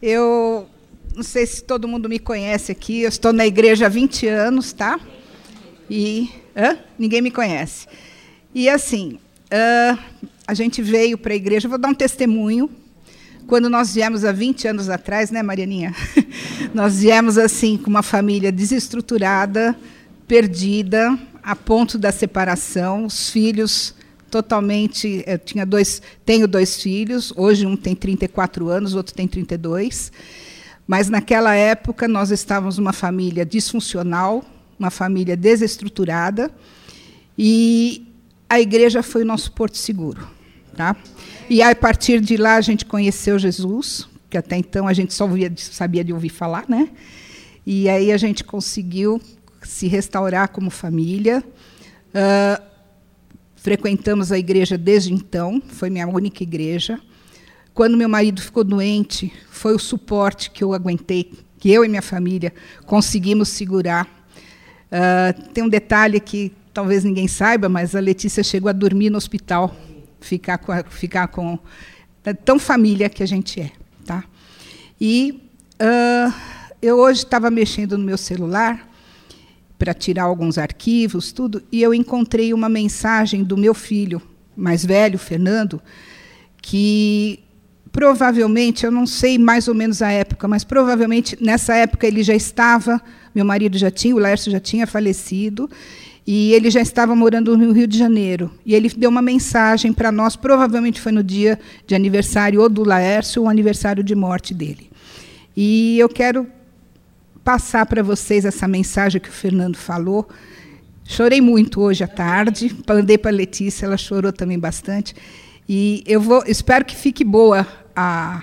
Eu não sei se todo mundo me conhece aqui, eu estou na igreja há 20 anos, tá? E hã? ninguém me conhece. E assim, uh, a gente veio para a igreja, vou dar um testemunho. Quando nós viemos há 20 anos atrás, né, Marianinha? nós viemos assim com uma família desestruturada, perdida, a ponto da separação, os filhos totalmente. Eu tinha dois, tenho dois filhos, hoje um tem 34 anos, o outro tem 32. Mas naquela época nós estávamos uma família disfuncional, uma família desestruturada, e a igreja foi o nosso porto seguro. Tá? E a partir de lá a gente conheceu Jesus, que até então a gente só sabia de ouvir falar, né? E aí a gente conseguiu se restaurar como família. Uh, frequentamos a igreja desde então, foi minha única igreja. Quando meu marido ficou doente, foi o suporte que eu aguentei, que eu e minha família conseguimos segurar. Uh, tem um detalhe que talvez ninguém saiba, mas a Letícia chegou a dormir no hospital, ficar com, ficar com tão família que a gente é, tá? E uh, eu hoje estava mexendo no meu celular para tirar alguns arquivos, tudo, e eu encontrei uma mensagem do meu filho mais velho, Fernando, que provavelmente, eu não sei mais ou menos a época, mas provavelmente nessa época ele já estava, meu marido já tinha, o Lércio já tinha falecido, e ele já estava morando no Rio de Janeiro. E ele deu uma mensagem para nós, provavelmente foi no dia de aniversário ou do Laércio, ou aniversário de morte dele. E eu quero passar para vocês essa mensagem que o Fernando falou. Chorei muito hoje à tarde, mandei para a Letícia, ela chorou também bastante. E eu vou, espero que fique boa a,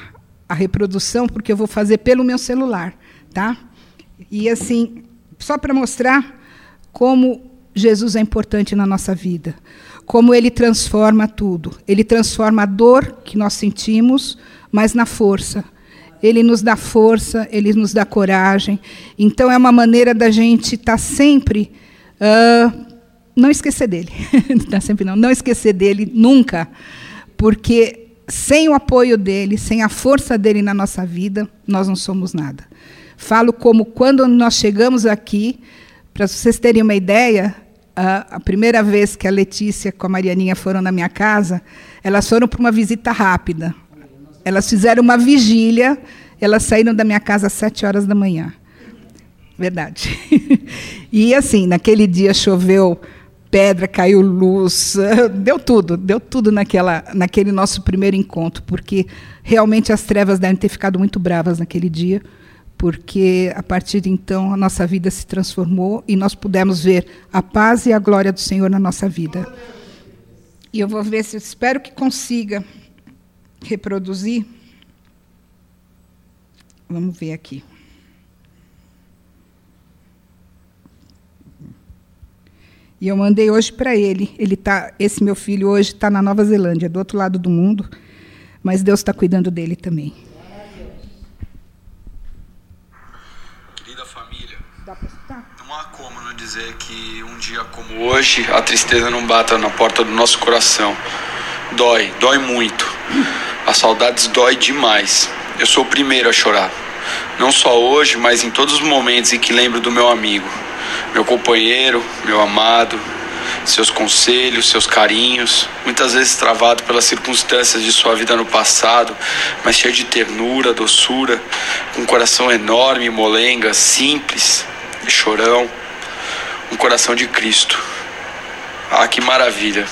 a reprodução, porque eu vou fazer pelo meu celular, tá? E assim, só para mostrar como Jesus é importante na nossa vida, como ele transforma tudo. Ele transforma a dor que nós sentimos, mas na força. Ele nos dá força, ele nos dá coragem. Então, é uma maneira da gente estar tá sempre. Uh, não esquecer dele. não, sempre não, não esquecer dele nunca. Porque sem o apoio dele, sem a força dele na nossa vida, nós não somos nada. Falo como quando nós chegamos aqui, para vocês terem uma ideia, a primeira vez que a Letícia com a Marianinha foram na minha casa, elas foram para uma visita rápida. Elas fizeram uma vigília, elas saíram da minha casa às sete horas da manhã. Verdade. e assim, naquele dia choveu pedra, caiu luz, deu tudo, deu tudo naquela, naquele nosso primeiro encontro, porque realmente as trevas devem ter ficado muito bravas naquele dia, porque a partir de então a nossa vida se transformou e nós pudemos ver a paz e a glória do Senhor na nossa vida. E eu vou ver se espero que consiga reproduzir. Vamos ver aqui. E eu mandei hoje para ele. Ele tá, esse meu filho hoje está na Nova Zelândia, do outro lado do mundo, mas Deus está cuidando dele também. Querida família, não há como não dizer que um dia como hoje a tristeza não bata na porta do nosso coração. Dói, dói muito. As saudades dói demais. Eu sou o primeiro a chorar. Não só hoje, mas em todos os momentos em que lembro do meu amigo, meu companheiro, meu amado, seus conselhos, seus carinhos, muitas vezes travado pelas circunstâncias de sua vida no passado, mas cheio de ternura, doçura, com um coração enorme, molenga, simples, chorão, um coração de Cristo. Ah, que maravilha!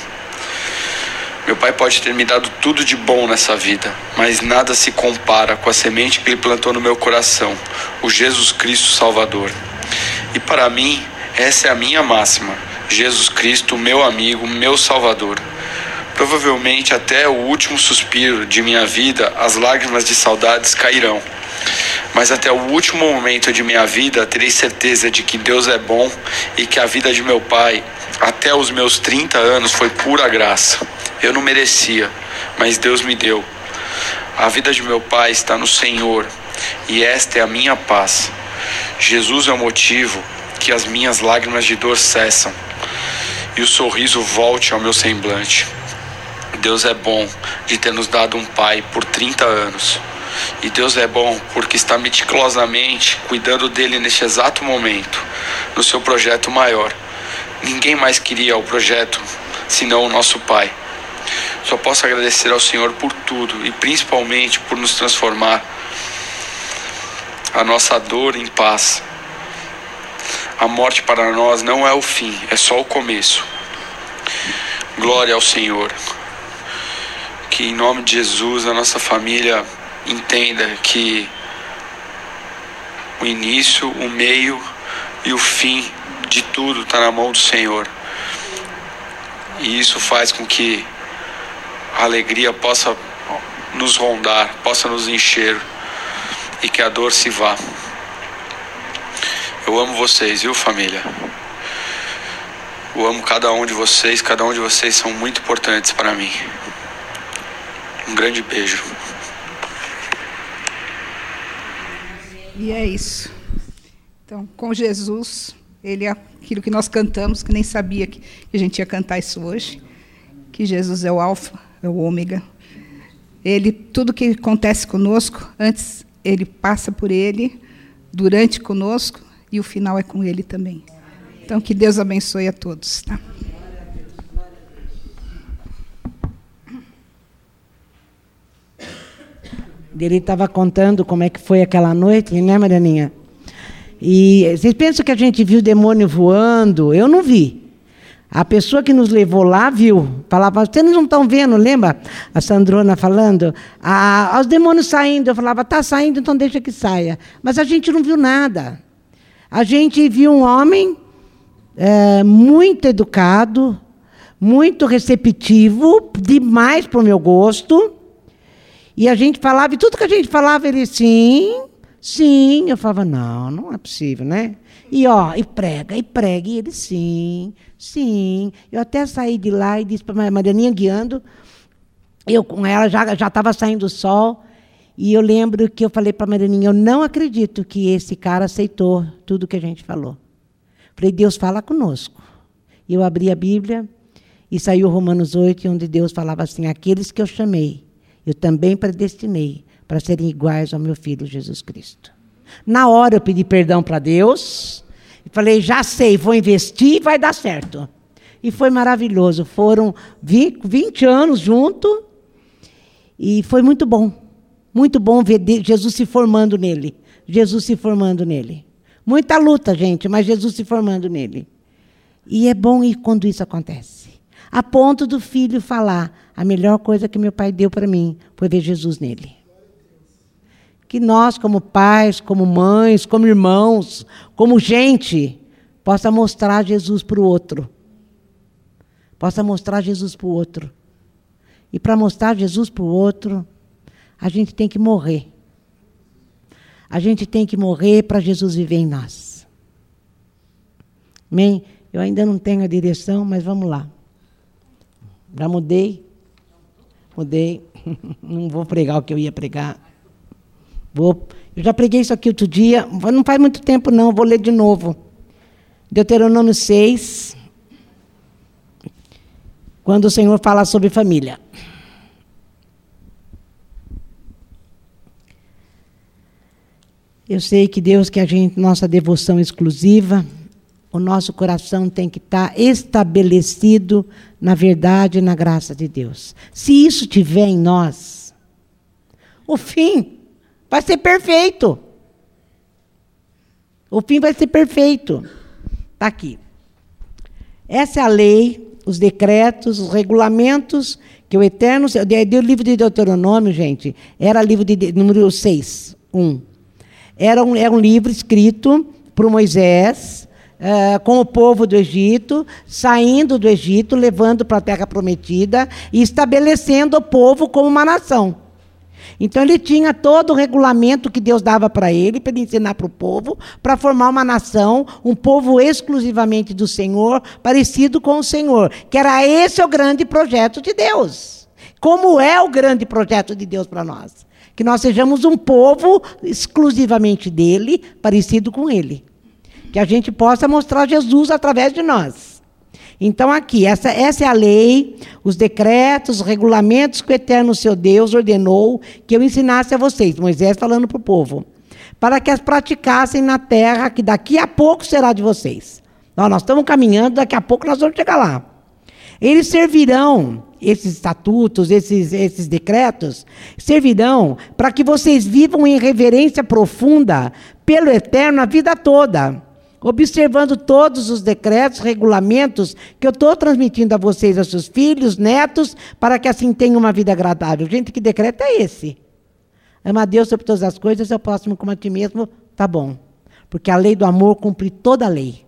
Meu pai pode ter me dado tudo de bom nessa vida, mas nada se compara com a semente que ele plantou no meu coração, o Jesus Cristo Salvador. E para mim, essa é a minha máxima: Jesus Cristo, meu amigo, meu Salvador. Provavelmente até o último suspiro de minha vida, as lágrimas de saudades cairão. Mas até o último momento de minha vida, terei certeza de que Deus é bom e que a vida de meu pai, até os meus 30 anos, foi pura graça. Eu não merecia, mas Deus me deu. A vida de meu pai está no Senhor e esta é a minha paz. Jesus é o motivo que as minhas lágrimas de dor cessam e o sorriso volte ao meu semblante. Deus é bom de ter nos dado um pai por 30 anos. E Deus é bom porque está meticulosamente cuidando dele neste exato momento, no seu projeto maior. Ninguém mais queria o projeto senão o nosso Pai. Só posso agradecer ao Senhor por tudo e principalmente por nos transformar a nossa dor em paz. A morte para nós não é o fim, é só o começo. Glória ao Senhor. Que em nome de Jesus a nossa família entenda que o início, o meio e o fim de tudo está na mão do Senhor. E isso faz com que a alegria possa nos rondar, possa nos encher e que a dor se vá. Eu amo vocês, viu, família? Eu amo cada um de vocês, cada um de vocês são muito importantes para mim. Um grande beijo. E é isso. Então, com Jesus, ele é aquilo que nós cantamos, que nem sabia que a gente ia cantar isso hoje, que Jesus é o alfa, é o ômega. Ele, tudo que acontece conosco, antes ele passa por ele, durante conosco e o final é com ele também. Então que Deus abençoe a todos, tá? Ele estava contando como é que foi aquela noite, né, Marianinha? E vocês pensam que a gente viu o demônio voando? Eu não vi. A pessoa que nos levou lá viu. Falava, vocês não estão vendo, lembra? A Sandrona falando. Ah, os demônios saindo. Eu falava, está saindo, então deixa que saia. Mas a gente não viu nada. A gente viu um homem é, muito educado, muito receptivo, demais para o meu gosto. E a gente falava, e tudo que a gente falava, ele sim, sim. Eu falava, não, não é possível, né? E ó, e prega, e prega, e ele sim, sim. Eu até saí de lá e disse para a Marianinha guiando, eu com ela já estava saindo o sol. E eu lembro que eu falei para a Marianinha, eu não acredito que esse cara aceitou tudo que a gente falou. Falei, Deus fala conosco. E eu abri a Bíblia e saiu Romanos 8, onde Deus falava assim: Aqueles que eu chamei, eu também predestinei para serem iguais ao meu filho Jesus Cristo. Na hora eu pedi perdão para Deus e falei: Já sei, vou investir e vai dar certo. E foi maravilhoso. Foram 20, 20 anos junto e foi muito bom. Muito bom ver Jesus se formando nele. Jesus se formando nele. Muita luta, gente, mas Jesus se formando nele. E é bom ir quando isso acontece. A ponto do filho falar: a melhor coisa que meu pai deu para mim foi ver Jesus nele. Que nós, como pais, como mães, como irmãos, como gente, possa mostrar Jesus para o outro. Possa mostrar Jesus para o outro. E para mostrar Jesus para o outro, a gente tem que morrer. A gente tem que morrer para Jesus viver em nós. Amém? Eu ainda não tenho a direção, mas vamos lá. Já mudei. Mudei. Não vou pregar o que eu ia pregar. Vou. Eu já preguei isso aqui outro dia. Não faz muito tempo, não. Vou ler de novo. Deuteronômio 6. Quando o Senhor fala sobre família. Eu sei que Deus que a gente, nossa devoção exclusiva, o nosso coração tem que estar estabelecido na verdade e na graça de Deus. Se isso tiver em nós, o fim vai ser perfeito. O fim vai ser perfeito. Está aqui. Essa é a lei, os decretos, os regulamentos que o Eterno. O livro de Deuteronômio, gente, era livro de número 6, 1. Era um, era um livro escrito por Moisés, uh, com o povo do Egito, saindo do Egito, levando para a terra prometida e estabelecendo o povo como uma nação. Então ele tinha todo o regulamento que Deus dava para ele, para ele ensinar para o povo, para formar uma nação, um povo exclusivamente do Senhor, parecido com o Senhor, que era esse o grande projeto de Deus. Como é o grande projeto de Deus para nós? Que nós sejamos um povo exclusivamente dele, parecido com ele. Que a gente possa mostrar Jesus através de nós. Então, aqui, essa, essa é a lei, os decretos, os regulamentos que o eterno seu Deus ordenou que eu ensinasse a vocês. Moisés falando para o povo. Para que as praticassem na terra, que daqui a pouco será de vocês. Nós, nós estamos caminhando, daqui a pouco nós vamos chegar lá. Eles servirão, esses estatutos, esses, esses decretos, servirão para que vocês vivam em reverência profunda pelo eterno a vida toda observando todos os decretos, regulamentos que eu estou transmitindo a vocês, a seus filhos, netos, para que assim tenham uma vida agradável. Gente, que decreto é esse? Ama a Deus sobre todas as coisas, é o próximo como a ti mesmo, tá bom. Porque a lei do amor cumpre toda a lei.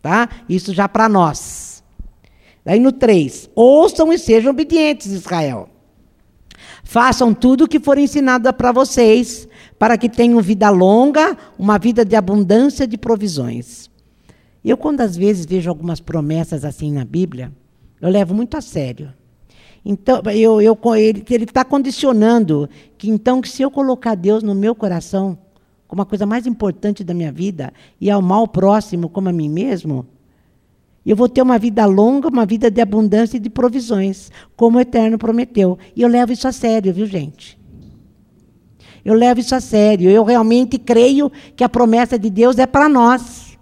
Tá? Isso já para nós. Daí no 3, ouçam e sejam obedientes, Israel. Façam tudo o que for ensinado para vocês, para que tenham vida longa, uma vida de abundância de provisões. Eu, quando às vezes vejo algumas promessas assim na Bíblia, eu levo muito a sério. Então, eu, eu, ele está condicionando que então que se eu colocar Deus no meu coração como a coisa mais importante da minha vida e ao mal próximo como a mim mesmo, eu vou ter uma vida longa, uma vida de abundância e de provisões, como o Eterno prometeu. E eu levo isso a sério, viu, gente? Eu levo isso a sério. Eu realmente creio que a promessa de Deus é para nós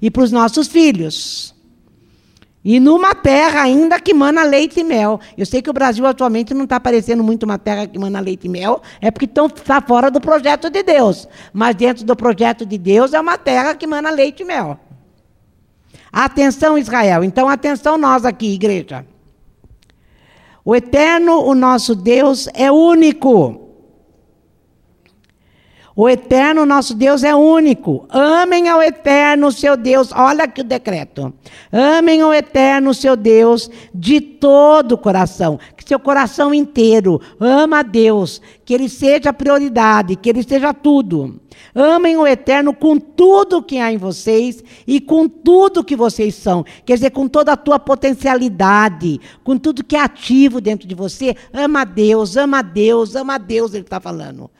e para os nossos filhos. E numa terra ainda que mana leite e mel. Eu sei que o Brasil atualmente não está aparecendo muito uma terra que mana leite e mel, é porque está fora do projeto de Deus. Mas dentro do projeto de Deus é uma terra que mana leite e mel. Atenção, Israel. Então, atenção nós aqui, igreja. O eterno, o nosso Deus, é único. O eterno nosso Deus é único. Amem ao eterno seu Deus. Olha aqui o decreto. Amem ao eterno seu Deus de todo o coração. Que seu coração inteiro ama a Deus. Que ele seja prioridade. Que ele seja tudo. Amem o eterno com tudo que há em vocês e com tudo que vocês são. Quer dizer, com toda a tua potencialidade, com tudo que é ativo dentro de você. Ama a Deus, ama a Deus, ama a Deus, ele está falando.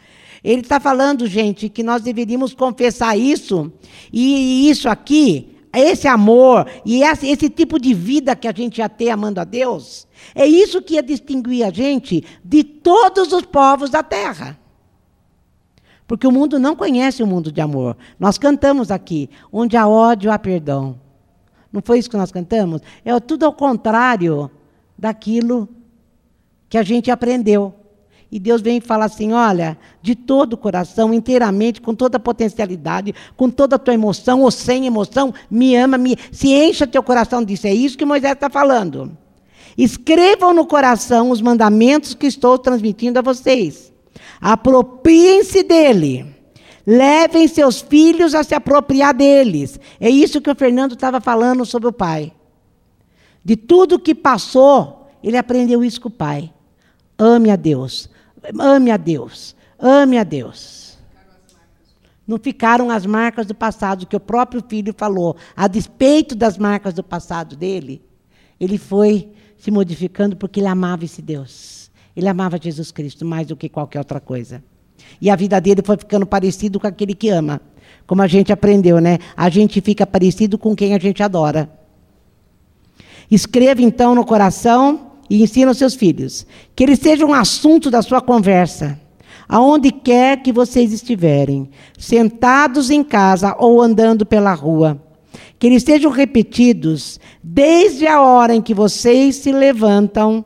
Ele está falando, gente, que nós deveríamos confessar isso, e isso aqui, esse amor, e esse, tipo de vida que a gente já tem amando a Deus, é isso que ia distinguir a gente de todos os povos da terra. Porque o mundo não conhece o mundo de amor. Nós cantamos aqui, onde há ódio, há perdão. Não foi isso que nós cantamos? É tudo ao contrário daquilo que a gente aprendeu. E Deus vem e fala assim: olha, de todo o coração, inteiramente, com toda a potencialidade, com toda a tua emoção ou sem emoção, me ama, me, se encha teu coração disso. É isso que Moisés está falando. Escrevam no coração os mandamentos que estou transmitindo a vocês. Apropriem-se dele. Levem seus filhos a se apropriar deles. É isso que o Fernando estava falando sobre o pai. De tudo que passou, ele aprendeu isso com o pai. Ame a Deus. Ame a Deus. Ame a Deus. Não ficaram as marcas do passado, que o próprio filho falou. A despeito das marcas do passado dele, ele foi se modificando porque ele amava esse Deus. Ele amava Jesus Cristo mais do que qualquer outra coisa. E a vida dele foi ficando parecido com aquele que ama. Como a gente aprendeu, né? A gente fica parecido com quem a gente adora. Escreva então no coração e ensina aos seus filhos. Que ele seja um assunto da sua conversa, aonde quer que vocês estiverem, sentados em casa ou andando pela rua. Que eles sejam repetidos desde a hora em que vocês se levantam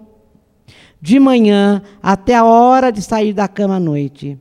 de manhã até a hora de sair da cama à noite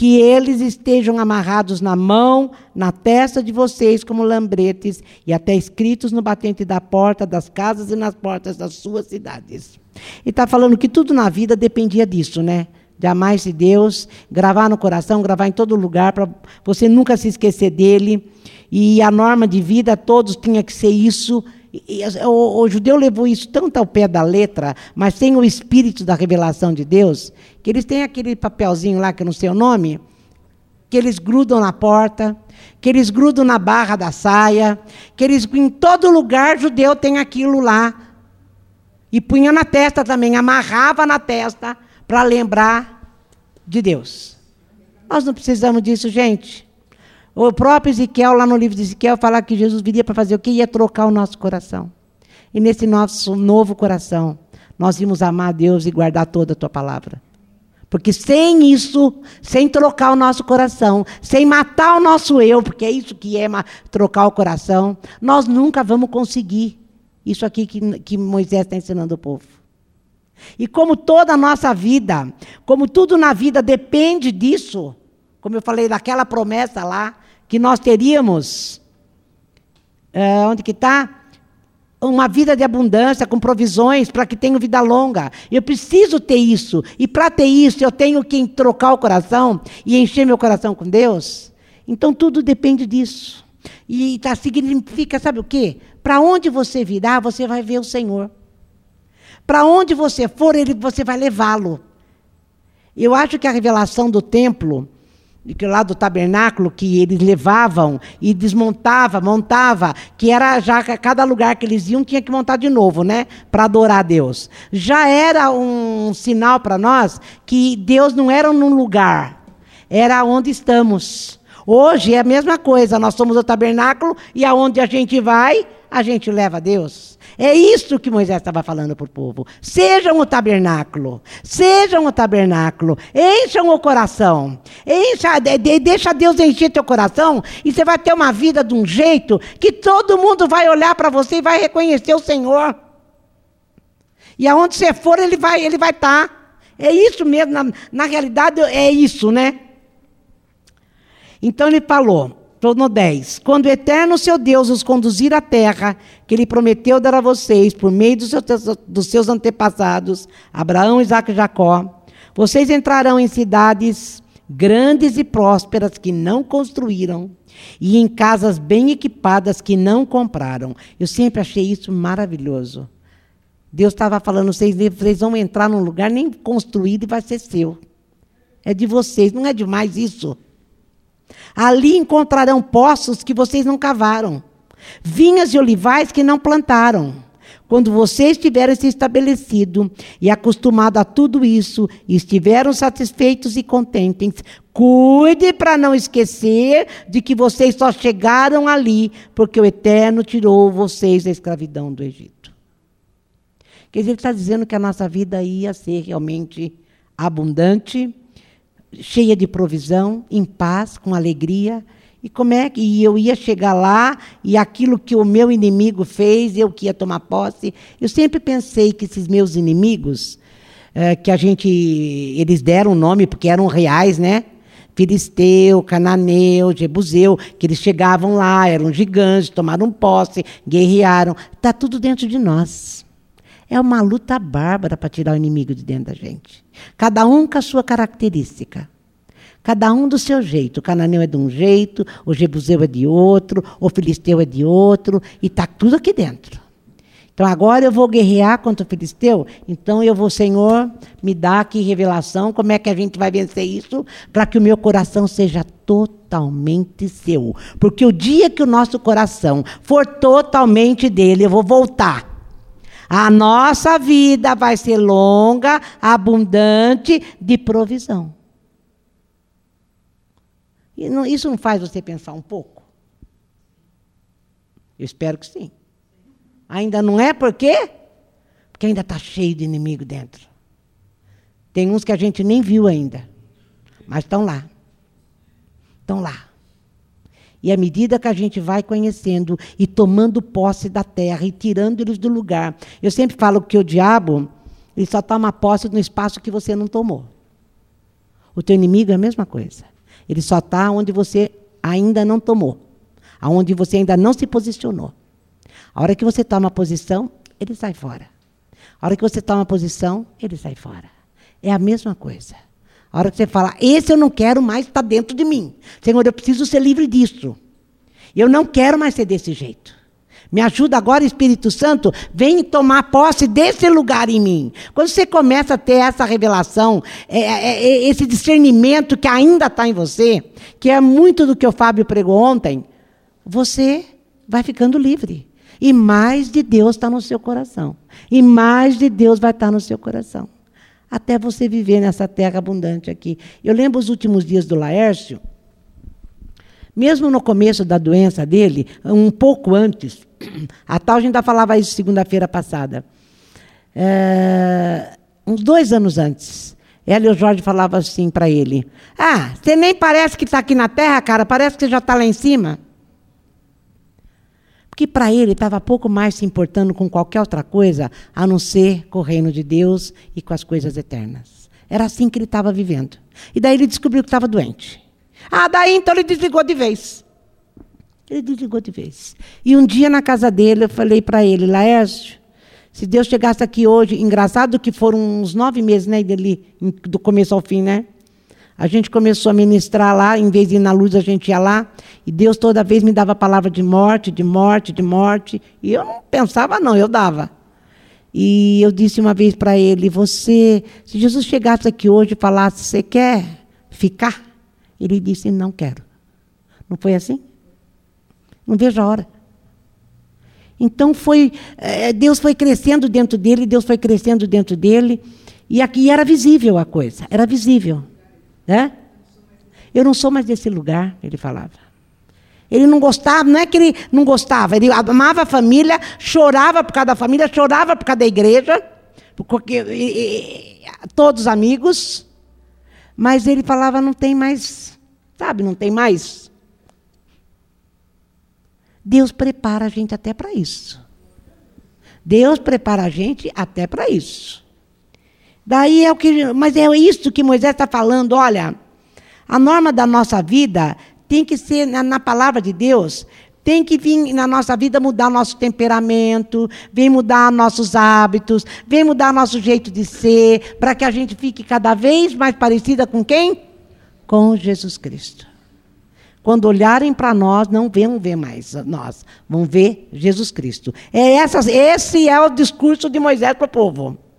que eles estejam amarrados na mão, na testa de vocês como lambretes, e até escritos no batente da porta das casas e nas portas das suas cidades. E está falando que tudo na vida dependia disso, né? De amar esse Deus, gravar no coração, gravar em todo lugar, para você nunca se esquecer dele. E a norma de vida, todos tinha que ser isso. E, o, o, judeu levou isso tanto ao pé da letra, mas sem o espírito da revelação de Deus, que eles têm aquele papelzinho lá que não sei o nome, que eles grudam na porta, que eles grudam na barra da saia, que eles em todo lugar judeu tem aquilo lá. E punha na testa também, amarrava na testa para lembrar de Deus. Nós não precisamos disso, gente. O próprio Ezequiel, lá no livro de Ezequiel, fala que Jesus viria para fazer o que? Ia trocar o nosso coração. E nesse nosso novo coração, nós íamos amar a Deus e guardar toda a tua palavra. Porque sem isso, sem trocar o nosso coração, sem matar o nosso eu, porque é isso que é trocar o coração, nós nunca vamos conseguir isso aqui que, que Moisés está ensinando o povo. E como toda a nossa vida, como tudo na vida depende disso, como eu falei daquela promessa lá, que nós teríamos, é, onde que está? uma vida de abundância, com provisões, para que tenha vida longa. Eu preciso ter isso. E para ter isso, eu tenho que trocar o coração e encher meu coração com Deus. Então tudo depende disso. E tá, significa, sabe o quê? Para onde você virar, você vai ver o Senhor. Para onde você for, ele, você vai levá-lo. Eu acho que a revelação do templo lá do tabernáculo que eles levavam e desmontava, montava, que era já cada lugar que eles iam tinha que montar de novo, né, para adorar a Deus. Já era um sinal para nós que Deus não era num lugar, era onde estamos. Hoje é a mesma coisa, nós somos o tabernáculo e aonde a gente vai, a gente leva a Deus. É isso que Moisés estava falando para o povo. Sejam o tabernáculo. Sejam o tabernáculo. Encham o coração. Encha, de, de, deixa Deus encher teu coração e você vai ter uma vida de um jeito que todo mundo vai olhar para você e vai reconhecer o Senhor. E aonde você for, ele vai ele vai estar. Tá. É isso mesmo, na, na realidade é isso, né? Então ele falou: no 10. Quando o eterno seu Deus os conduzir à terra que ele prometeu dar a vocês por meio dos seus, dos seus antepassados, Abraão, Isaac e Jacó, vocês entrarão em cidades grandes e prósperas que não construíram e em casas bem equipadas que não compraram. Eu sempre achei isso maravilhoso. Deus estava falando, vocês, vocês vão entrar num lugar nem construído e vai ser seu. É de vocês, não é demais isso? Ali encontrarão poços que vocês não cavaram, vinhas e olivais que não plantaram. Quando vocês tiverem se estabelecido e acostumado a tudo isso, estiveram satisfeitos e contentes, cuide para não esquecer de que vocês só chegaram ali porque o Eterno tirou vocês da escravidão do Egito. Quer dizer, ele está dizendo que a nossa vida ia ser realmente abundante, cheia de provisão, em paz, com alegria. E como é que eu ia chegar lá e aquilo que o meu inimigo fez, eu que ia tomar posse? Eu sempre pensei que esses meus inimigos, é, que a gente, eles deram o nome porque eram reais, né? Filisteu, Cananeu, Jebuseu, que eles chegavam lá, eram gigantes, tomaram posse, guerrearam. Está tudo dentro de nós. É uma luta bárbara para tirar o inimigo de dentro da gente. Cada um com a sua característica. Cada um do seu jeito. O cananeu é de um jeito, o jebuseu é de outro, o filisteu é de outro, e está tudo aqui dentro. Então agora eu vou guerrear contra o filisteu, então eu vou, Senhor, me dá aqui revelação, como é que a gente vai vencer isso, para que o meu coração seja totalmente seu. Porque o dia que o nosso coração for totalmente dele, eu vou voltar a nossa vida vai ser longa, abundante de provisão. Isso não faz você pensar um pouco? Eu espero que sim. Ainda não é por quê? Porque ainda está cheio de inimigo dentro. Tem uns que a gente nem viu ainda, mas estão lá. Estão lá. E à medida que a gente vai conhecendo e tomando posse da terra e tirando eles do lugar. Eu sempre falo que o diabo, ele só toma posse no espaço que você não tomou. O teu inimigo é a mesma coisa. Ele só está onde você ainda não tomou. Aonde você ainda não se posicionou. A hora que você toma posição, ele sai fora. A hora que você toma posição, ele sai fora. É a mesma coisa. A hora que você fala, esse eu não quero mais estar dentro de mim. Senhor, eu preciso ser livre disso. Eu não quero mais ser desse jeito. Me ajuda agora, Espírito Santo, vem tomar posse desse lugar em mim. Quando você começa a ter essa revelação, é, é, é, esse discernimento que ainda está em você, que é muito do que o Fábio pregou ontem, você vai ficando livre. E mais de Deus está no seu coração. E mais de Deus vai estar no seu coração até você viver nessa terra abundante aqui. Eu lembro os últimos dias do Laércio. Mesmo no começo da doença dele, um pouco antes, a tal ainda falava isso segunda-feira passada, é, uns dois anos antes, ela e o Jorge falavam assim para ele: Ah, você nem parece que está aqui na terra, cara, parece que você já está lá em cima. Porque para ele estava pouco mais se importando com qualquer outra coisa a não ser com o reino de Deus e com as coisas eternas. Era assim que ele estava vivendo. E daí ele descobriu que estava doente. Ah, daí então ele desligou de vez. Ele desligou de vez. E um dia na casa dele eu falei para ele, Laércio, se Deus chegasse aqui hoje, engraçado que foram uns nove meses, né, dele, do começo ao fim, né? A gente começou a ministrar lá, em vez de ir na luz, a gente ia lá, e Deus toda vez me dava palavra de morte, de morte, de morte, e eu não pensava, não, eu dava. E eu disse uma vez para ele: Você, se Jesus chegasse aqui hoje e falasse, Você quer ficar? Ele disse: Não quero. Não foi assim? Não vejo a hora. Então foi, é, Deus foi crescendo dentro dele, Deus foi crescendo dentro dele, e aqui era visível a coisa, era visível. Né? Eu não sou mais desse lugar, ele falava. Ele não gostava, não é que ele não gostava, ele amava a família, chorava por causa da família, chorava por causa da igreja, porque e, e, todos amigos, mas ele falava não tem mais, sabe, não tem mais Deus prepara a gente até para isso. Deus prepara a gente até para isso. Daí é o que, mas é isso que Moisés está falando. Olha, a norma da nossa vida tem que ser na, na, palavra de Deus. Tem que vir na nossa vida mudar nosso temperamento, vem mudar nossos hábitos, vem mudar nosso jeito de ser, para que a gente fique cada vez mais parecida com quem? Com Jesus Cristo. Quando olharem para nós, não vão ver mais nós, vão ver Jesus Cristo. É essa, esse é o discurso de Moisés para o povo.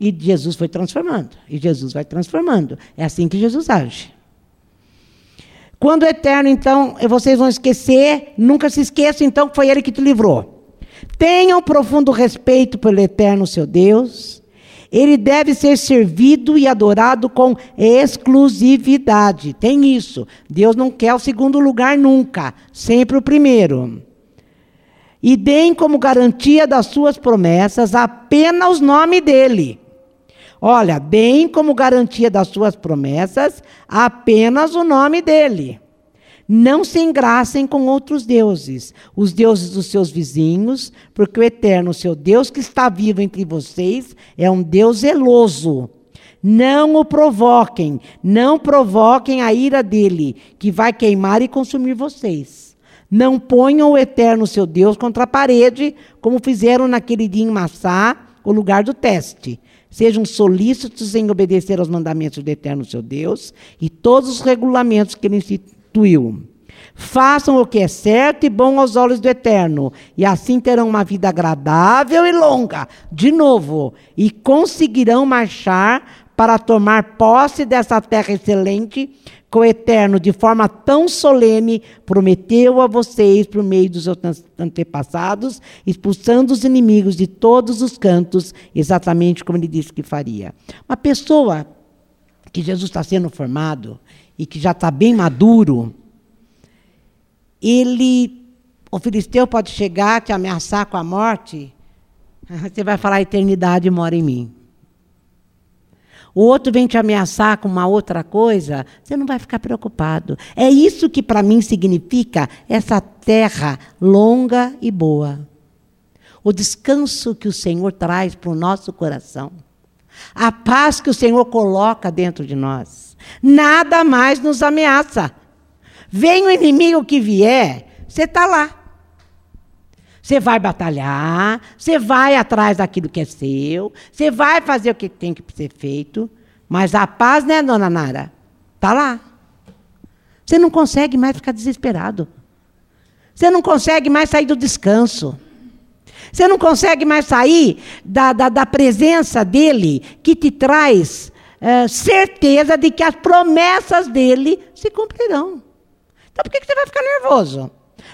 E Jesus foi transformando. E Jesus vai transformando. É assim que Jesus age. Quando o eterno, então, vocês vão esquecer, nunca se esqueçam, então, que foi ele que te livrou. Tenham profundo respeito pelo eterno seu Deus ele deve ser servido e adorado com exclusividade. Tem isso. Deus não quer o segundo lugar nunca, sempre o primeiro. E deem como garantia das suas promessas apenas o nome dele. Olha, deem como garantia das suas promessas apenas o nome dele. Não se engracem com outros deuses, os deuses dos seus vizinhos, porque o eterno, seu Deus que está vivo entre vocês, é um Deus zeloso. Não o provoquem, não provoquem a ira dele, que vai queimar e consumir vocês. Não ponham o eterno, seu Deus, contra a parede, como fizeram naquele dia em Massá, o lugar do teste. Sejam solícitos em obedecer aos mandamentos do eterno, seu Deus, e todos os regulamentos que ele instituiu. Façam o que é certo e bom aos olhos do Eterno, e assim terão uma vida agradável e longa, de novo, e conseguirão marchar para tomar posse dessa terra excelente que o Eterno, de forma tão solene, prometeu a vocês por meio dos seus antepassados, expulsando os inimigos de todos os cantos, exatamente como ele disse que faria. Uma pessoa que Jesus está sendo formado, e que já está bem maduro, ele, o filisteu pode chegar, te ameaçar com a morte, você vai falar: a eternidade mora em mim. O outro vem te ameaçar com uma outra coisa, você não vai ficar preocupado. É isso que para mim significa essa terra longa e boa. O descanso que o Senhor traz para o nosso coração. A paz que o Senhor coloca dentro de nós nada mais nos ameaça. Vem o inimigo que vier, você está lá. Você vai batalhar, você vai atrás daquilo que é seu, você vai fazer o que tem que ser feito, mas a paz, né, dona Nara? Está lá. Você não consegue mais ficar desesperado. Você não consegue mais sair do descanso. Você não consegue mais sair da, da, da presença dele que te traz é, certeza de que as promessas dele se cumprirão. Então por que, que você vai ficar nervoso?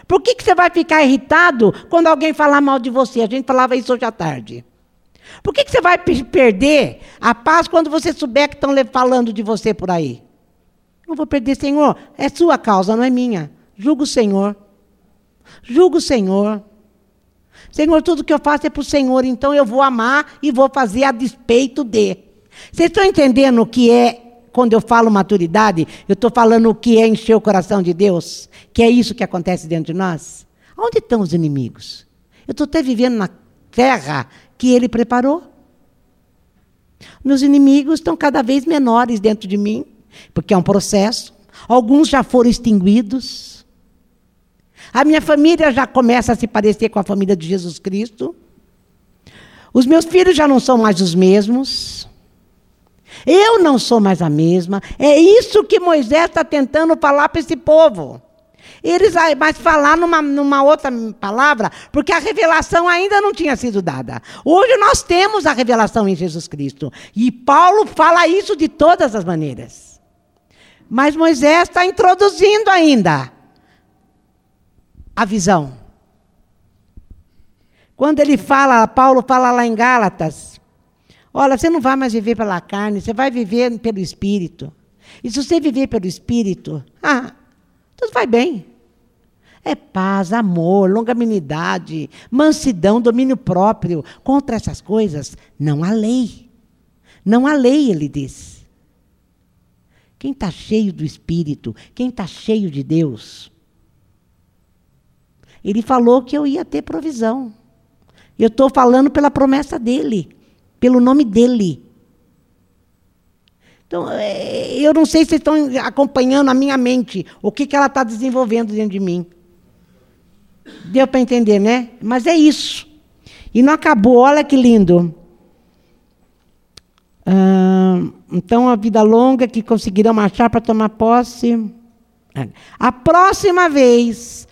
Por que, que você vai ficar irritado quando alguém falar mal de você? A gente falava isso hoje à tarde. Por que, que você vai perder a paz quando você souber que estão falando de você por aí? Não vou perder, Senhor. É sua causa, não é minha. Julga o Senhor. Julga o Senhor. Senhor, tudo que eu faço é para o Senhor, então eu vou amar e vou fazer a despeito de. Vocês estão entendendo o que é, quando eu falo maturidade, eu estou falando o que é encher o coração de Deus? Que é isso que acontece dentro de nós? Onde estão os inimigos? Eu estou até vivendo na terra que Ele preparou. Meus inimigos estão cada vez menores dentro de mim, porque é um processo. Alguns já foram extinguidos. A minha família já começa a se parecer com a família de Jesus Cristo. Os meus filhos já não são mais os mesmos. Eu não sou mais a mesma. É isso que Moisés está tentando falar para esse povo. Eles vai falar numa, numa outra palavra, porque a revelação ainda não tinha sido dada. Hoje nós temos a revelação em Jesus Cristo. E Paulo fala isso de todas as maneiras. Mas Moisés está introduzindo ainda a visão. Quando ele fala, Paulo fala lá em Gálatas, olha, você não vai mais viver pela carne, você vai viver pelo Espírito. E se você viver pelo Espírito, ah, tudo vai bem. É paz, amor, longanimidade, mansidão, domínio próprio. Contra essas coisas, não há lei. Não há lei, ele diz. Quem está cheio do Espírito, quem está cheio de Deus, ele falou que eu ia ter provisão. Eu estou falando pela promessa dele, pelo nome dele. Então, é, eu não sei se vocês estão acompanhando a minha mente, o que, que ela está desenvolvendo dentro de mim. Deu para entender, né? Mas é isso. E não acabou, olha que lindo. Ah, então, a vida longa que conseguirão marchar para tomar posse. A próxima vez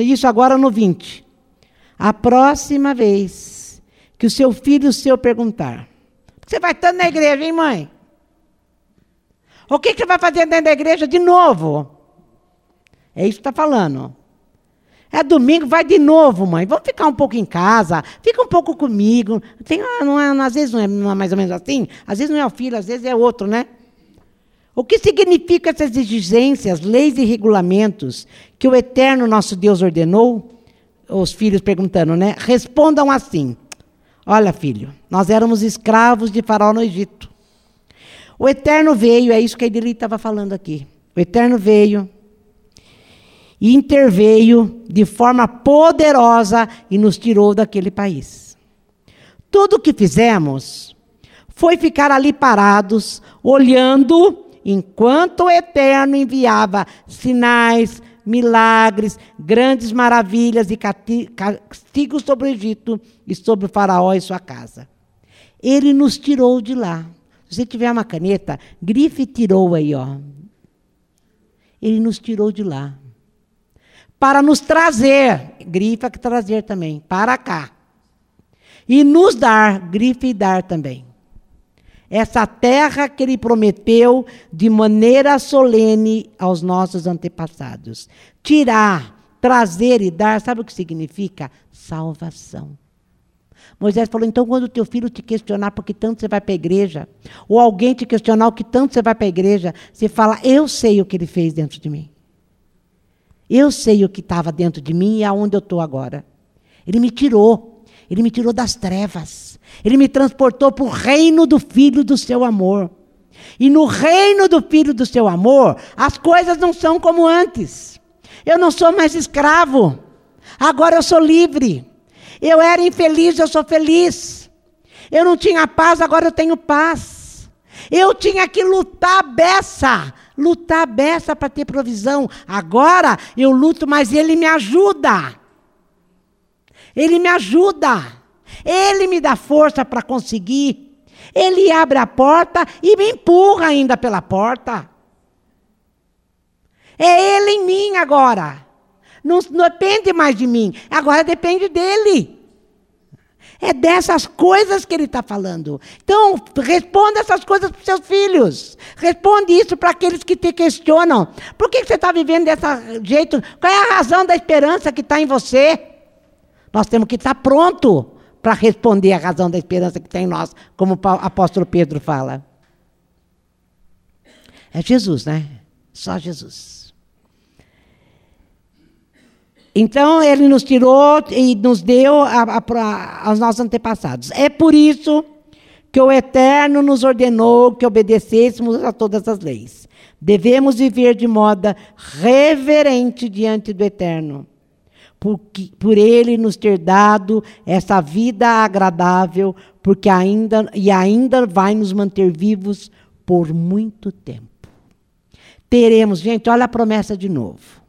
isso agora no 20. A próxima vez que o seu filho seu perguntar: Você vai estar na igreja, hein, mãe? O que, que você vai fazer dentro da igreja de novo? É isso que está falando. É domingo, vai de novo, mãe. Vamos ficar um pouco em casa, fica um pouco comigo. Tem, não é, às vezes não é mais ou menos assim, às vezes não é o filho, às vezes é outro, né? O que significam essas exigências, leis e regulamentos que o eterno nosso Deus ordenou? Os filhos perguntando, né? Respondam assim: Olha, filho, nós éramos escravos de Faraó no Egito. O eterno veio, é isso que a Edili estava falando aqui. O eterno veio e interveio de forma poderosa e nos tirou daquele país. Tudo o que fizemos foi ficar ali parados, olhando enquanto o Eterno enviava sinais, milagres, grandes maravilhas e castigos sobre o Egito e sobre o Faraó e sua casa. Ele nos tirou de lá. Você tiver uma caneta, grife tirou aí, ó. Ele nos tirou de lá. Para nos trazer, grifa que trazer também, para cá. E nos dar, grife dar também essa terra que ele prometeu de maneira solene aos nossos antepassados. Tirar, trazer e dar, sabe o que significa? Salvação. Moisés falou: então, quando teu filho te questionar por que tanto você vai para a igreja, ou alguém te questionar o que tanto você vai para a igreja, você fala: eu sei o que ele fez dentro de mim. Eu sei o que estava dentro de mim e aonde eu estou agora. Ele me tirou. Ele me tirou das trevas. Ele me transportou para o reino do Filho do seu amor. E no reino do Filho do seu amor, as coisas não são como antes. Eu não sou mais escravo. Agora eu sou livre. Eu era infeliz, eu sou feliz. Eu não tinha paz, agora eu tenho paz. Eu tinha que lutar beça, lutar beça para ter provisão. Agora eu luto, mas ele me ajuda. Ele me ajuda. Ele me dá força para conseguir. Ele abre a porta e me empurra ainda pela porta. É Ele em mim agora. Não, não depende mais de mim. Agora depende dele. É dessas coisas que ele está falando. Então, responda essas coisas para os seus filhos. Responde isso para aqueles que te questionam. Por que você está vivendo desse jeito? Qual é a razão da esperança que está em você? Nós temos que estar pronto para responder a razão da esperança que tem em nós, como o apóstolo Pedro fala. É Jesus, né? Só Jesus. Então, ele nos tirou e nos deu a, a, a, aos nossos antepassados. É por isso que o Eterno nos ordenou que obedecêssemos a todas as leis. Devemos viver de modo reverente diante do Eterno, por, por Ele nos ter dado essa vida agradável, porque ainda e ainda vai nos manter vivos por muito tempo. Teremos, gente, olha a promessa de novo.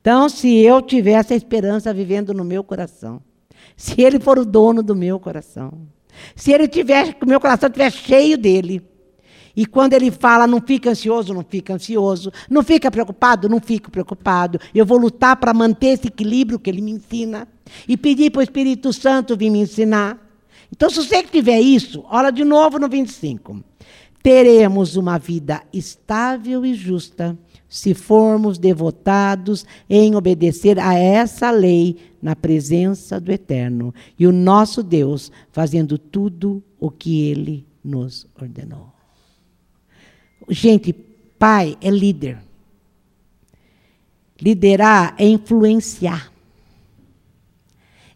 Então, se eu tiver essa esperança vivendo no meu coração, se Ele for o dono do meu coração, se Ele tiver, que o meu coração estiver cheio dele, e quando ele fala, não fica ansioso, não fica ansioso, não fica preocupado, não fico preocupado. Eu vou lutar para manter esse equilíbrio que ele me ensina e pedir para o Espírito Santo vir me ensinar. Então, se você tiver isso, olha de novo no 25. Teremos uma vida estável e justa se formos devotados em obedecer a essa lei na presença do Eterno e o nosso Deus fazendo tudo o que ele nos ordenou. Gente, pai é líder. Liderar é influenciar.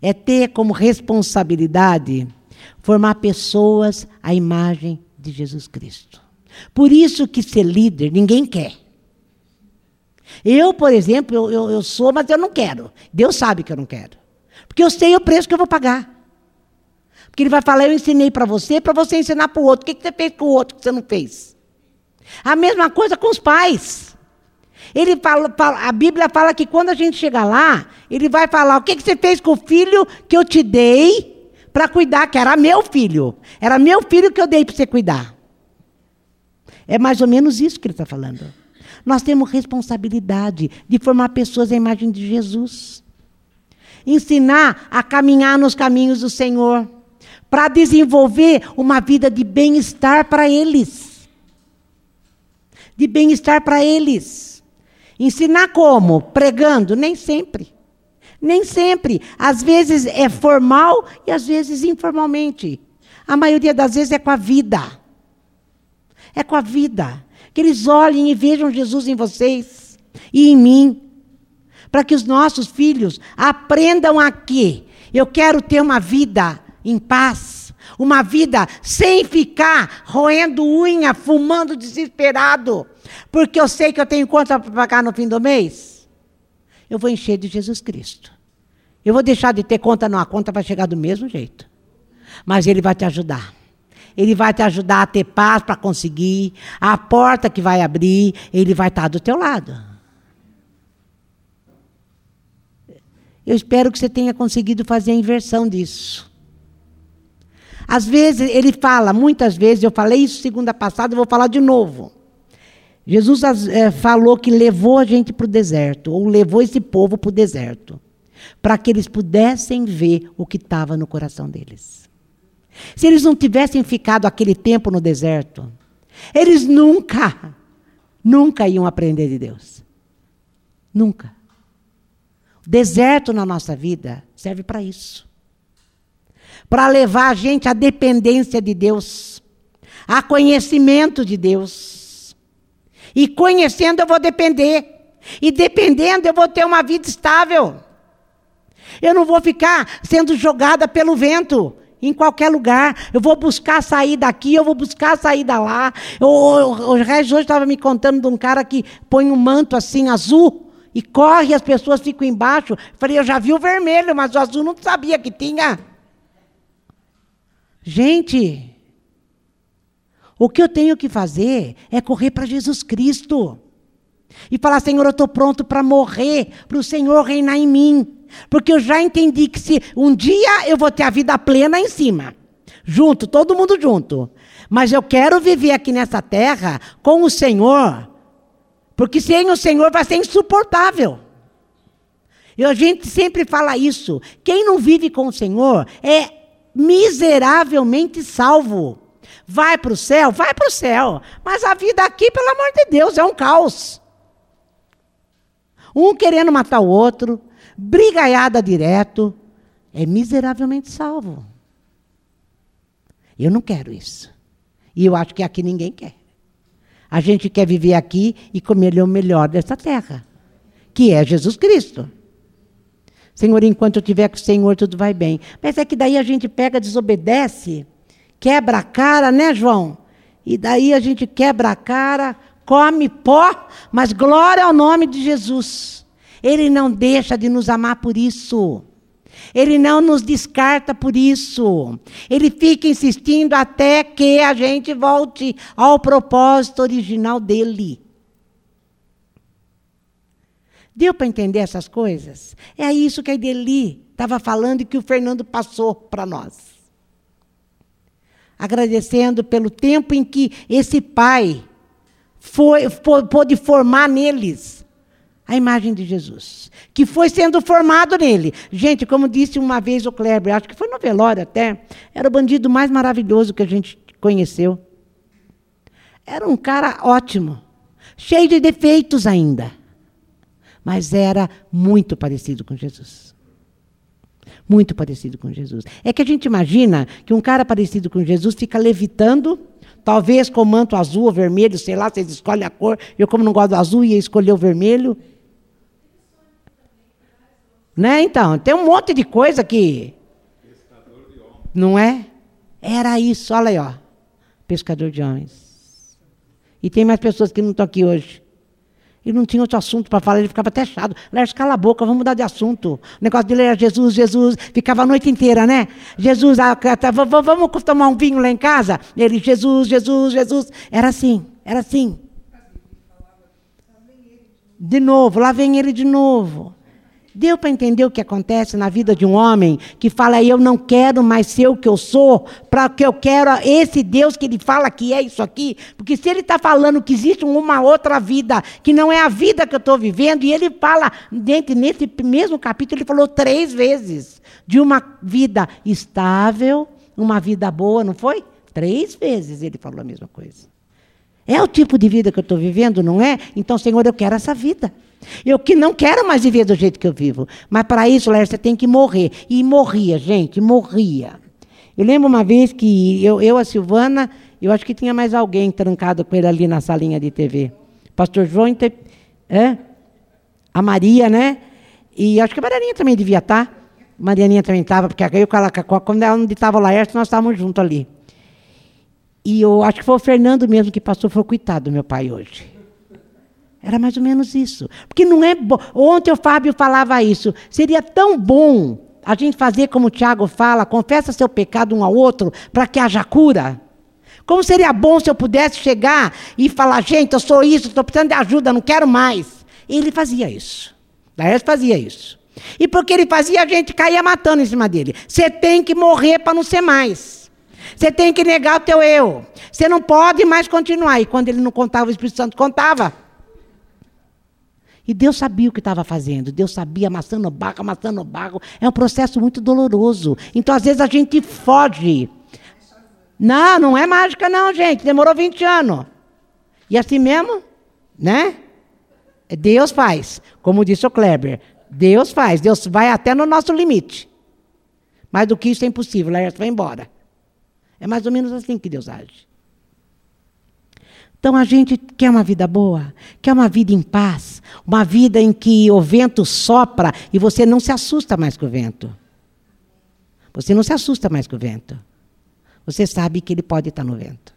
É ter como responsabilidade formar pessoas à imagem de Jesus Cristo. Por isso que ser líder ninguém quer. Eu, por exemplo, eu, eu, eu, sou, mas eu não quero. Deus sabe que eu não quero. Porque eu sei o preço que eu vou pagar. Porque Ele vai falar, eu ensinei para você, para você ensinar para o outro. O que, que você fez com o outro que você não fez? A mesma coisa com os pais. Ele fala, a Bíblia fala que quando a gente chegar lá, ele vai falar: o que, que você fez com o filho que eu te dei para cuidar, que era meu filho. Era meu filho que eu dei para você cuidar. É mais ou menos isso que ele está falando. Nós temos responsabilidade de formar pessoas à imagem de Jesus. Ensinar a caminhar nos caminhos do Senhor. Para desenvolver uma vida de bem-estar para eles. De bem-estar para eles. Ensinar como? Pregando? Nem sempre. Nem sempre. Às vezes é formal e às vezes informalmente. A maioria das vezes é com a vida. É com a vida que eles olhem e vejam Jesus em vocês e em mim, para que os nossos filhos aprendam aqui. Eu quero ter uma vida em paz, uma vida sem ficar roendo unha, fumando desesperado, porque eu sei que eu tenho conta para pagar no fim do mês. Eu vou encher de Jesus Cristo. Eu vou deixar de ter conta, não, a conta vai chegar do mesmo jeito. Mas Ele vai te ajudar. Ele vai te ajudar a ter paz para conseguir. A porta que vai abrir, ele vai estar do teu lado. Eu espero que você tenha conseguido fazer a inversão disso. Às vezes, ele fala, muitas vezes, eu falei isso segunda passada, eu vou falar de novo. Jesus é, falou que levou a gente para o deserto, ou levou esse povo para o deserto, para que eles pudessem ver o que estava no coração deles. Se eles não tivessem ficado aquele tempo no deserto, eles nunca, nunca iam aprender de Deus. Nunca. O deserto na nossa vida serve para isso para levar a gente à dependência de Deus, a conhecimento de Deus. E conhecendo eu vou depender. E dependendo eu vou ter uma vida estável. Eu não vou ficar sendo jogada pelo vento em qualquer lugar. Eu vou buscar sair daqui, eu vou buscar sair da lá. O, o, o Regis hoje estava me contando de um cara que põe um manto assim azul e corre as pessoas ficam embaixo. Eu falei, eu já vi o vermelho, mas o azul não sabia que tinha. Gente, o que eu tenho que fazer é correr para Jesus Cristo. E falar, Senhor, eu estou pronto para morrer, para o Senhor reinar em mim. Porque eu já entendi que se um dia eu vou ter a vida plena em cima, junto, todo mundo junto. Mas eu quero viver aqui nessa terra com o Senhor, porque sem o Senhor vai ser insuportável. E a gente sempre fala isso. Quem não vive com o Senhor é miseravelmente salvo. Vai para o céu? Vai para o céu. Mas a vida aqui, pelo amor de Deus, é um caos. Um querendo matar o outro, brigaiada direto, é miseravelmente salvo. Eu não quero isso. E eu acho que aqui ninguém quer. A gente quer viver aqui e comer o melhor dessa terra, que é Jesus Cristo. Senhor, enquanto eu estiver com o Senhor, tudo vai bem. Mas é que daí a gente pega, desobedece, quebra a cara, né, João? E daí a gente quebra a cara, come pó, mas glória ao nome de Jesus. Ele não deixa de nos amar por isso. Ele não nos descarta por isso. Ele fica insistindo até que a gente volte ao propósito original dele. Deu para entender essas coisas? É isso que a Ideli estava falando e que o Fernando passou para nós. Agradecendo pelo tempo em que esse pai foi, pôde formar neles a imagem de Jesus, que foi sendo formado nele. Gente, como disse uma vez o Kleber, acho que foi no velório até, era o bandido mais maravilhoso que a gente conheceu. Era um cara ótimo, cheio de defeitos ainda, mas era muito parecido com Jesus. Muito parecido com Jesus. É que a gente imagina que um cara parecido com Jesus fica levitando, talvez com manto azul ou vermelho, sei lá, vocês escolhem a cor. Eu, como não gosto do azul, ia escolher o vermelho. Né? Então, tem um monte de coisa que. Pescador de homens. Não é? Era isso, olha aí, ó. Pescador de homens. E tem mais pessoas que não estão aqui hoje. E não tinha outro assunto para falar, ele ficava até chato. Lércio, cala a boca, vamos mudar de assunto. O negócio dele era Jesus, Jesus. Ficava a noite inteira, né? Jesus, ah, tá, vamos tomar um vinho lá em casa? Ele, Jesus, Jesus, Jesus. Era assim, era assim. De novo, lá vem ele de novo. Deu para entender o que acontece na vida de um homem que fala: Eu não quero mais ser o que eu sou, para que eu quero esse Deus que ele fala que é isso aqui. Porque se ele está falando que existe uma outra vida, que não é a vida que eu estou vivendo, e ele fala, dentro, nesse mesmo capítulo, ele falou três vezes de uma vida estável, uma vida boa, não foi? Três vezes ele falou a mesma coisa. É o tipo de vida que eu estou vivendo, não é? Então, Senhor, eu quero essa vida. Eu que não quero mais viver do jeito que eu vivo. Mas para isso, Léo, você tem que morrer. E morria, gente, morria. Eu lembro uma vez que eu, eu, a Silvana, eu acho que tinha mais alguém trancado com ele ali na salinha de TV. Pastor João, é? a Maria, né? E acho que a Marianinha também devia estar. Tá. Marianinha também estava, porque aí, quando ela não estava o Laércio, nós estávamos juntos ali. E eu acho que foi o Fernando mesmo que passou, foi coitado do meu pai hoje. Era mais ou menos isso. Porque não é bom. Ontem o Fábio falava isso. Seria tão bom a gente fazer como o Tiago fala, confessa seu pecado um ao outro, para que haja cura. Como seria bom se eu pudesse chegar e falar, gente, eu sou isso, estou precisando de ajuda, não quero mais. Ele fazia isso. Laércio fazia isso. E porque ele fazia, a gente caía matando em cima dele. Você tem que morrer para não ser mais. Você tem que negar o teu eu. Você não pode mais continuar. E quando ele não contava, o Espírito Santo contava. E Deus sabia o que estava fazendo. Deus sabia, amassando o barro, amassando o barro. É um processo muito doloroso. Então, às vezes, a gente foge. Não, não é mágica, não, gente. Demorou 20 anos. E assim mesmo, né? Deus faz. Como disse o Kleber. Deus faz. Deus vai até no nosso limite. Mais do que isso é impossível. Laércio vai embora. É mais ou menos assim que Deus age. Então a gente quer uma vida boa, quer uma vida em paz, uma vida em que o vento sopra e você não se assusta mais com o vento. Você não se assusta mais com o vento. Você sabe que ele pode estar no vento.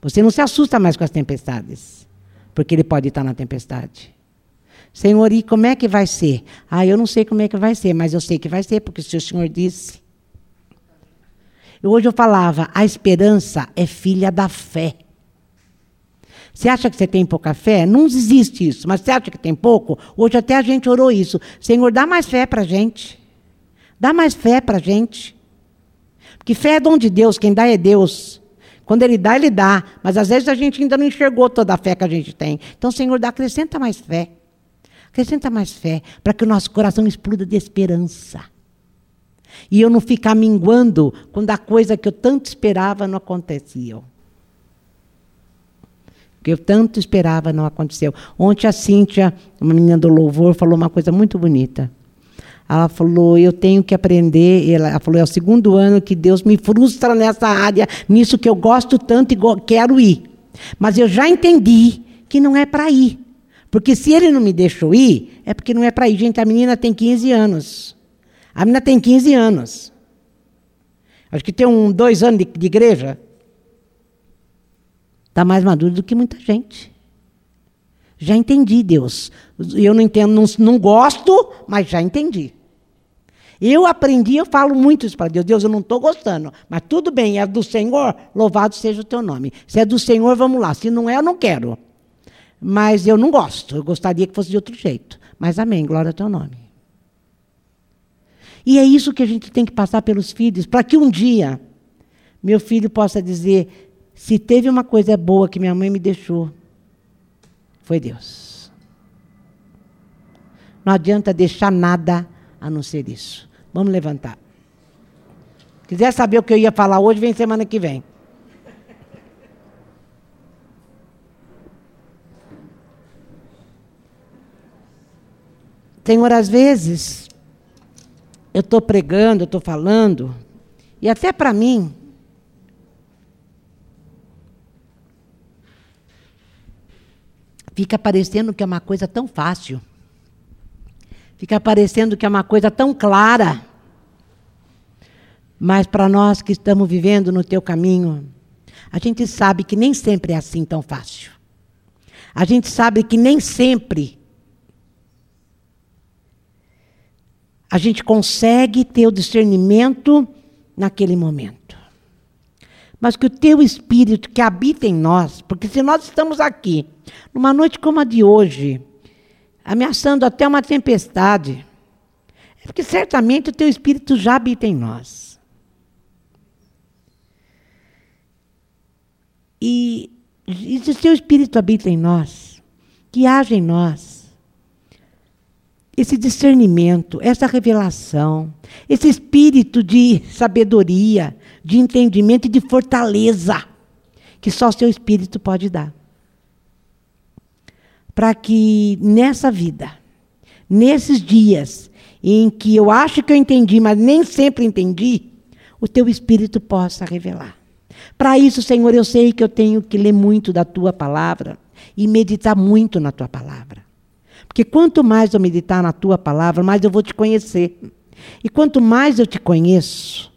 Você não se assusta mais com as tempestades, porque ele pode estar na tempestade. Senhor, e como é que vai ser? Ah, eu não sei como é que vai ser, mas eu sei que vai ser, porque o Senhor disse. Hoje eu falava, a esperança é filha da fé. Você acha que você tem pouca fé? Não existe isso, mas você acha que tem pouco? Hoje até a gente orou isso. Senhor, dá mais fé para a gente. Dá mais fé para a gente. Porque fé é dom de Deus, quem dá é Deus. Quando Ele dá, Ele dá. Mas às vezes a gente ainda não enxergou toda a fé que a gente tem. Então, Senhor, dá, acrescenta mais fé. Acrescenta mais fé, para que o nosso coração exploda de esperança. E eu não ficar minguando quando a coisa que eu tanto esperava não acontecia que eu tanto esperava não aconteceu. Ontem a Cíntia, uma menina do louvor, falou uma coisa muito bonita. Ela falou: Eu tenho que aprender. Ela falou: É o segundo ano que Deus me frustra nessa área, nisso que eu gosto tanto e quero ir. Mas eu já entendi que não é para ir. Porque se ele não me deixou ir, é porque não é para ir. Gente, a menina tem 15 anos. A menina tem 15 anos. Acho que tem um, dois anos de, de igreja. Está mais maduro do que muita gente. Já entendi, Deus. Eu não entendo, não, não gosto, mas já entendi. Eu aprendi, eu falo muito isso para Deus. Deus, eu não estou gostando, mas tudo bem, é do Senhor, louvado seja o teu nome. Se é do Senhor, vamos lá. Se não é, eu não quero. Mas eu não gosto, eu gostaria que fosse de outro jeito. Mas amém, glória ao teu nome. E é isso que a gente tem que passar pelos filhos, para que um dia meu filho possa dizer: se teve uma coisa boa que minha mãe me deixou, foi Deus. Não adianta deixar nada a não ser isso. Vamos levantar. Quiser saber o que eu ia falar hoje, vem semana que vem. Senhor, às vezes, eu estou pregando, eu estou falando, e até para mim, fica parecendo que é uma coisa tão fácil. Fica parecendo que é uma coisa tão clara. Mas para nós que estamos vivendo no teu caminho, a gente sabe que nem sempre é assim tão fácil. A gente sabe que nem sempre a gente consegue ter o discernimento naquele momento. Mas que o teu espírito que habita em nós, porque se nós estamos aqui, numa noite como a de hoje, ameaçando até uma tempestade, é porque certamente o teu espírito já habita em nós. E, e se o teu espírito habita em nós, que haja em nós esse discernimento, essa revelação, esse espírito de sabedoria, de entendimento e de fortaleza que só o seu espírito pode dar para que nessa vida, nesses dias em que eu acho que eu entendi, mas nem sempre entendi, o teu espírito possa revelar. Para isso, Senhor, eu sei que eu tenho que ler muito da tua palavra e meditar muito na tua palavra. Porque quanto mais eu meditar na tua palavra, mais eu vou te conhecer. E quanto mais eu te conheço,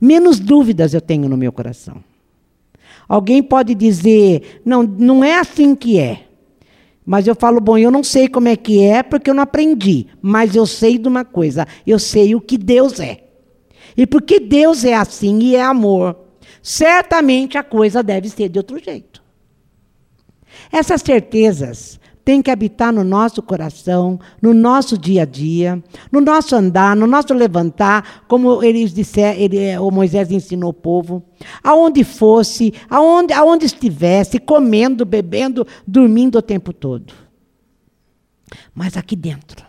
menos dúvidas eu tenho no meu coração. Alguém pode dizer: não, não é assim que é. Mas eu falo, bom, eu não sei como é que é, porque eu não aprendi. Mas eu sei de uma coisa: eu sei o que Deus é. E porque Deus é assim e é amor, certamente a coisa deve ser de outro jeito. Essas certezas tem que habitar no nosso coração, no nosso dia a dia, no nosso andar, no nosso levantar, como eles disseram, ele, o Moisés ensinou o povo, aonde fosse, aonde, aonde estivesse, comendo, bebendo, dormindo o tempo todo. Mas aqui dentro.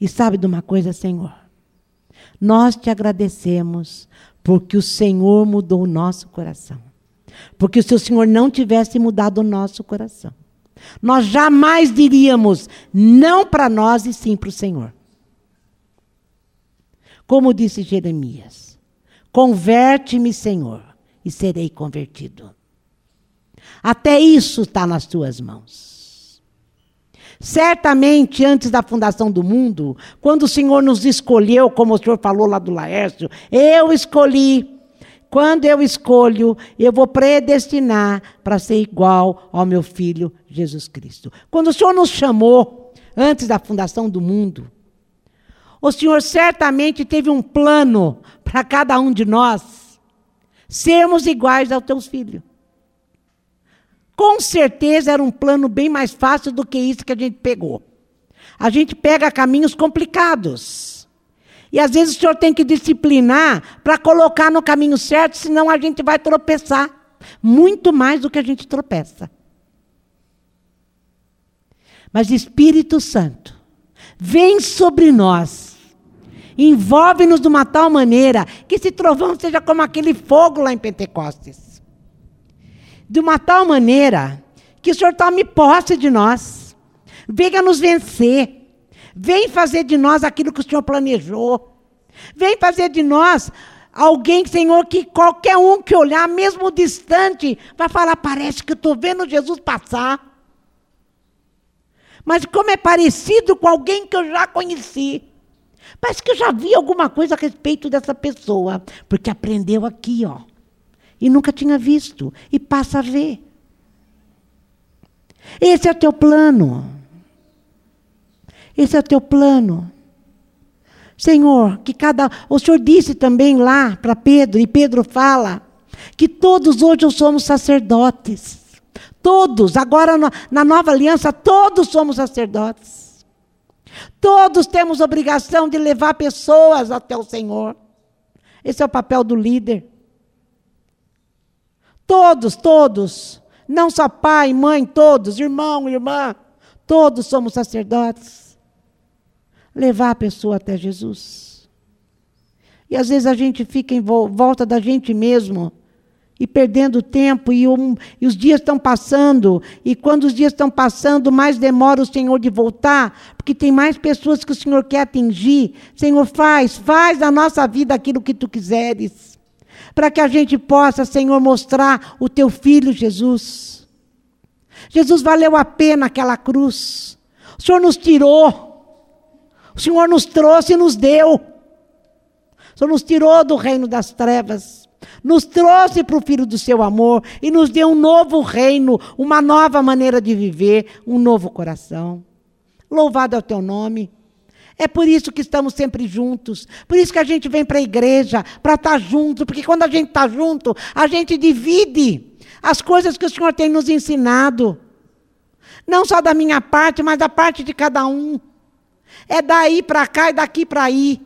E sabe de uma coisa, Senhor? Nós te agradecemos porque o Senhor mudou o nosso coração. Porque se o Senhor não tivesse mudado o nosso coração, nós jamais diríamos não para nós e sim para o Senhor. Como disse Jeremias: Converte-me, Senhor, e serei convertido. Até isso está nas tuas mãos. Certamente, antes da fundação do mundo, quando o Senhor nos escolheu, como o Senhor falou lá do Laércio, eu escolhi quando eu escolho, eu vou predestinar para ser igual ao meu filho Jesus Cristo. Quando o Senhor nos chamou, antes da fundação do mundo, o Senhor certamente teve um plano para cada um de nós sermos iguais aos teus filhos. Com certeza era um plano bem mais fácil do que isso que a gente pegou. A gente pega caminhos complicados. E às vezes o senhor tem que disciplinar para colocar no caminho certo, senão a gente vai tropeçar. Muito mais do que a gente tropeça. Mas Espírito Santo, vem sobre nós, envolve-nos de uma tal maneira que esse trovão seja como aquele fogo lá em Pentecostes. De uma tal maneira que o Senhor tome posse de nós, venha nos vencer Vem fazer de nós aquilo que o Senhor planejou. Vem fazer de nós Alguém, Senhor, que qualquer um que olhar, mesmo distante, vai falar: parece que estou vendo Jesus passar. Mas como é parecido com alguém que eu já conheci. Parece que eu já vi alguma coisa a respeito dessa pessoa, porque aprendeu aqui, ó. E nunca tinha visto, e passa a ver. Esse é o teu plano. Esse é o teu plano. Senhor, que cada. O Senhor disse também lá para Pedro, e Pedro fala, que todos hoje somos sacerdotes. Todos, agora na nova aliança, todos somos sacerdotes. Todos temos obrigação de levar pessoas até o Senhor. Esse é o papel do líder. Todos, todos. Não só pai, mãe, todos, irmão, irmã. Todos somos sacerdotes. Levar a pessoa até Jesus. E às vezes a gente fica em volta da gente mesmo e perdendo tempo, e, um, e os dias estão passando, e quando os dias estão passando, mais demora o Senhor de voltar, porque tem mais pessoas que o Senhor quer atingir. Senhor, faz, faz na nossa vida aquilo que tu quiseres, para que a gente possa, Senhor, mostrar o teu filho Jesus. Jesus valeu a pena aquela cruz. O Senhor nos tirou, o Senhor nos trouxe e nos deu. O Senhor nos tirou do reino das trevas nos trouxe para o Filho do seu amor e nos deu um novo reino, uma nova maneira de viver, um novo coração. Louvado é o teu nome. É por isso que estamos sempre juntos. Por isso que a gente vem para a igreja, para estar junto. Porque quando a gente está junto, a gente divide as coisas que o Senhor tem nos ensinado. Não só da minha parte, mas da parte de cada um. É daí para cá e daqui para aí.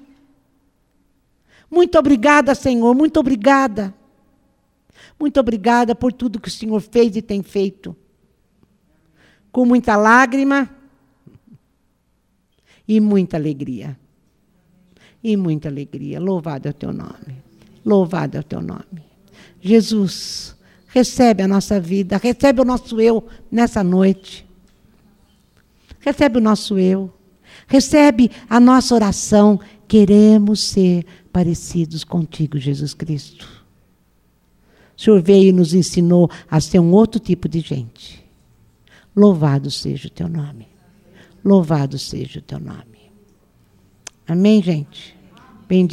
Muito obrigada, Senhor, muito obrigada. Muito obrigada por tudo que o Senhor fez e tem feito. Com muita lágrima e muita alegria. E muita alegria. Louvado é o teu nome. Louvado é o teu nome. Jesus, recebe a nossa vida, recebe o nosso eu nessa noite. Recebe o nosso eu. Recebe a nossa oração. Queremos ser parecidos contigo, Jesus Cristo. O Senhor veio e nos ensinou a ser um outro tipo de gente. Louvado seja o teu nome. Louvado seja o teu nome. Amém, gente? Bendito